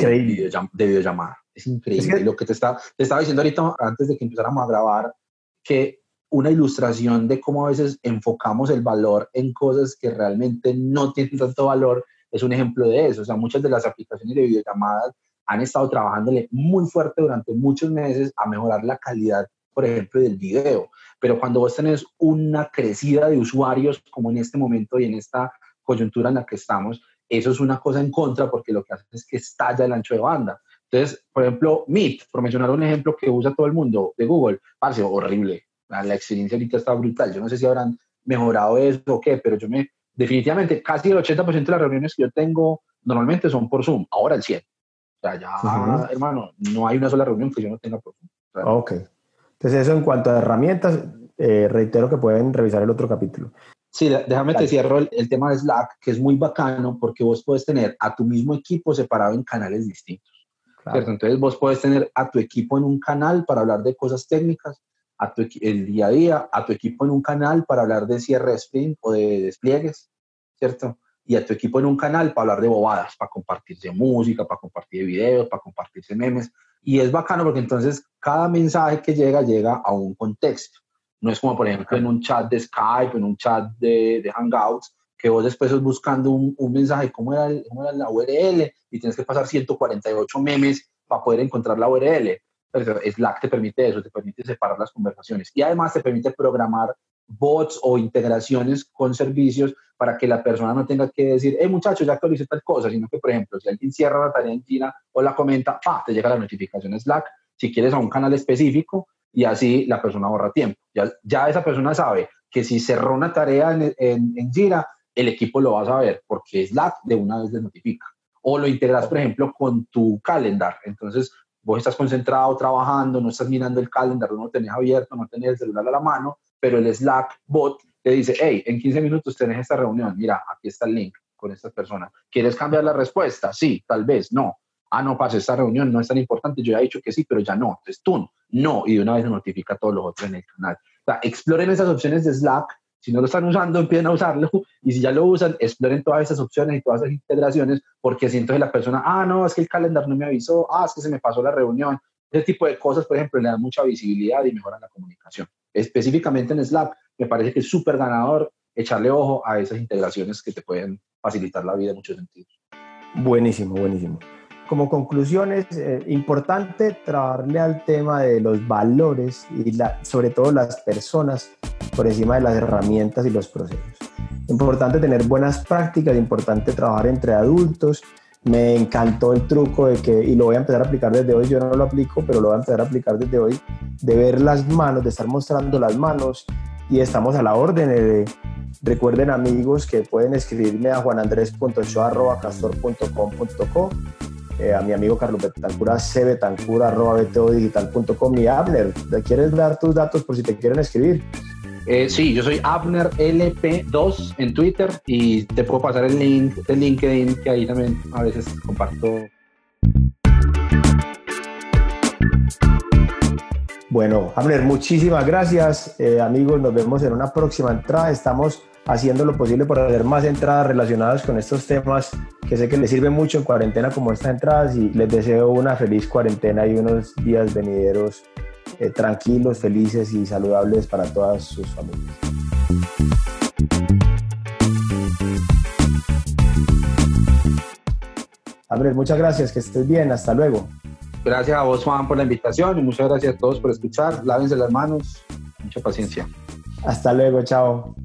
de videollamada. Es increíble. Lo que te, está, te estaba diciendo ahorita, antes de que empezáramos a grabar, que una ilustración de cómo a veces enfocamos el valor en cosas que realmente no tienen tanto valor es un ejemplo de eso. O sea, muchas de las aplicaciones de videollamadas han estado trabajándole muy fuerte durante muchos meses a mejorar la calidad, por ejemplo, del video. Pero cuando vos tenés una crecida de usuarios, como en este momento y en esta coyuntura en la que estamos, eso es una cosa en contra porque lo que hace es que estalla el ancho de banda. Entonces, por ejemplo, Meet, por mencionar un ejemplo que usa todo el mundo de Google, parece horrible. La, experiencia ahorita está brutal. Yo no sé si habrán mejorado eso o qué, pero yo me, definitivamente, casi el 80% de las reuniones que yo tengo normalmente son por Zoom, ahora el 100. O sea, ya, hermano, no hay una sola reunión que yo no tenga por Zoom. ok. Entonces, eso en cuanto a herramientas, eh, reitero que pueden revisar el otro capítulo. Sí, déjame te cierro el, tema de Slack, que es muy bacano porque vos puedes tener a tu mismo equipo separado en canales distintos. Entonces vos puedes tener a tu equipo en un canal para hablar de cosas técnicas, a tu el día a día, a tu equipo en un canal para hablar de cierre de sprint o de despliegues, ¿cierto? Y a tu equipo en un canal para hablar de bobadas, para compartirse música, para compartir videos, para compartirse memes. Y es bacano porque entonces cada mensaje que llega llega a un contexto. No es como, por ejemplo, en un chat de Skype, en un chat de, de Hangouts, que vos después estás buscando un, un mensaje, ¿cómo era, ¿cómo era, la URL? Y tienes que pasar 148 memes para poder encontrar la URL. Pero Slack te permite eso, te permite separar las conversaciones. Y además te permite programar bots o integraciones con servicios para que la persona no tenga que decir, hey muchachos, ya actualicé tal cosa, sino que, por ejemplo, si alguien cierra la tarea en China o la comenta, ¡pa! te llega la notificación Slack. Si quieres a un canal específico, y así la persona ahorra tiempo. Ya, ya esa persona sabe que si cerró una tarea en, en, en Jira, el equipo lo va a saber porque Slack de una vez le notifica. O lo integras, por ejemplo, con tu calendar. Entonces, vos estás concentrado trabajando, no estás mirando el calendar, no lo tenés abierto, no tenés el celular a la mano, pero el Slack bot te dice, hey, en 15 minutos tenés esta reunión, mira, aquí está el link con estas personas. ¿Quieres cambiar la respuesta? Sí, tal vez, no ah, no, pasa, esta reunión no es tan importante, yo ya he dicho que sí, pero ya no, entonces tú no, y de una vez se notifica a todos los otros en el canal. O sea, exploren esas opciones de Slack, si no lo están usando, empiecen a usarlo, y si ya lo usan, exploren todas esas opciones y todas esas integraciones, porque siento que la persona, ah, no, es que el calendar no me avisó, ah, es que se me pasó la reunión, ese tipo de cosas, por ejemplo, le dan mucha visibilidad y mejoran la comunicación. Específicamente en Slack, me parece que es súper ganador echarle ojo a esas integraciones que te pueden facilitar la vida en muchos sentidos. Buenísimo, buenísimo como conclusión es eh, importante trabajarle al tema de los valores y la, sobre todo las personas por encima de las herramientas y los procesos. Importante tener buenas prácticas, importante trabajar entre adultos me encantó el truco de que, y lo voy a empezar a aplicar desde hoy, yo no lo aplico, pero lo voy a empezar a aplicar desde hoy, de ver las manos, de estar mostrando las manos y estamos a la orden. De, recuerden amigos que pueden escribirme a juanandres.show.castor.com.co eh, a mi amigo Carlos Betancura, cbetancura.btodigital.com y Abner, ¿quieres dar tus datos por si te quieren escribir? Eh, sí, yo soy Abner LP2 en Twitter y te puedo pasar el link de LinkedIn que ahí también a veces comparto. Bueno, Abner, muchísimas gracias. Eh, amigos, nos vemos en una próxima entrada. Estamos haciendo lo posible por hacer más entradas relacionadas con estos temas que sé que les sirven mucho en cuarentena como estas entradas y les deseo una feliz cuarentena y unos días venideros eh, tranquilos, felices y saludables para todas sus familias. Andrés, muchas gracias, que estés bien, hasta luego. Gracias a vos, Juan, por la invitación y muchas gracias a todos por escuchar. Lávense las manos, mucha paciencia. Hasta luego, chao.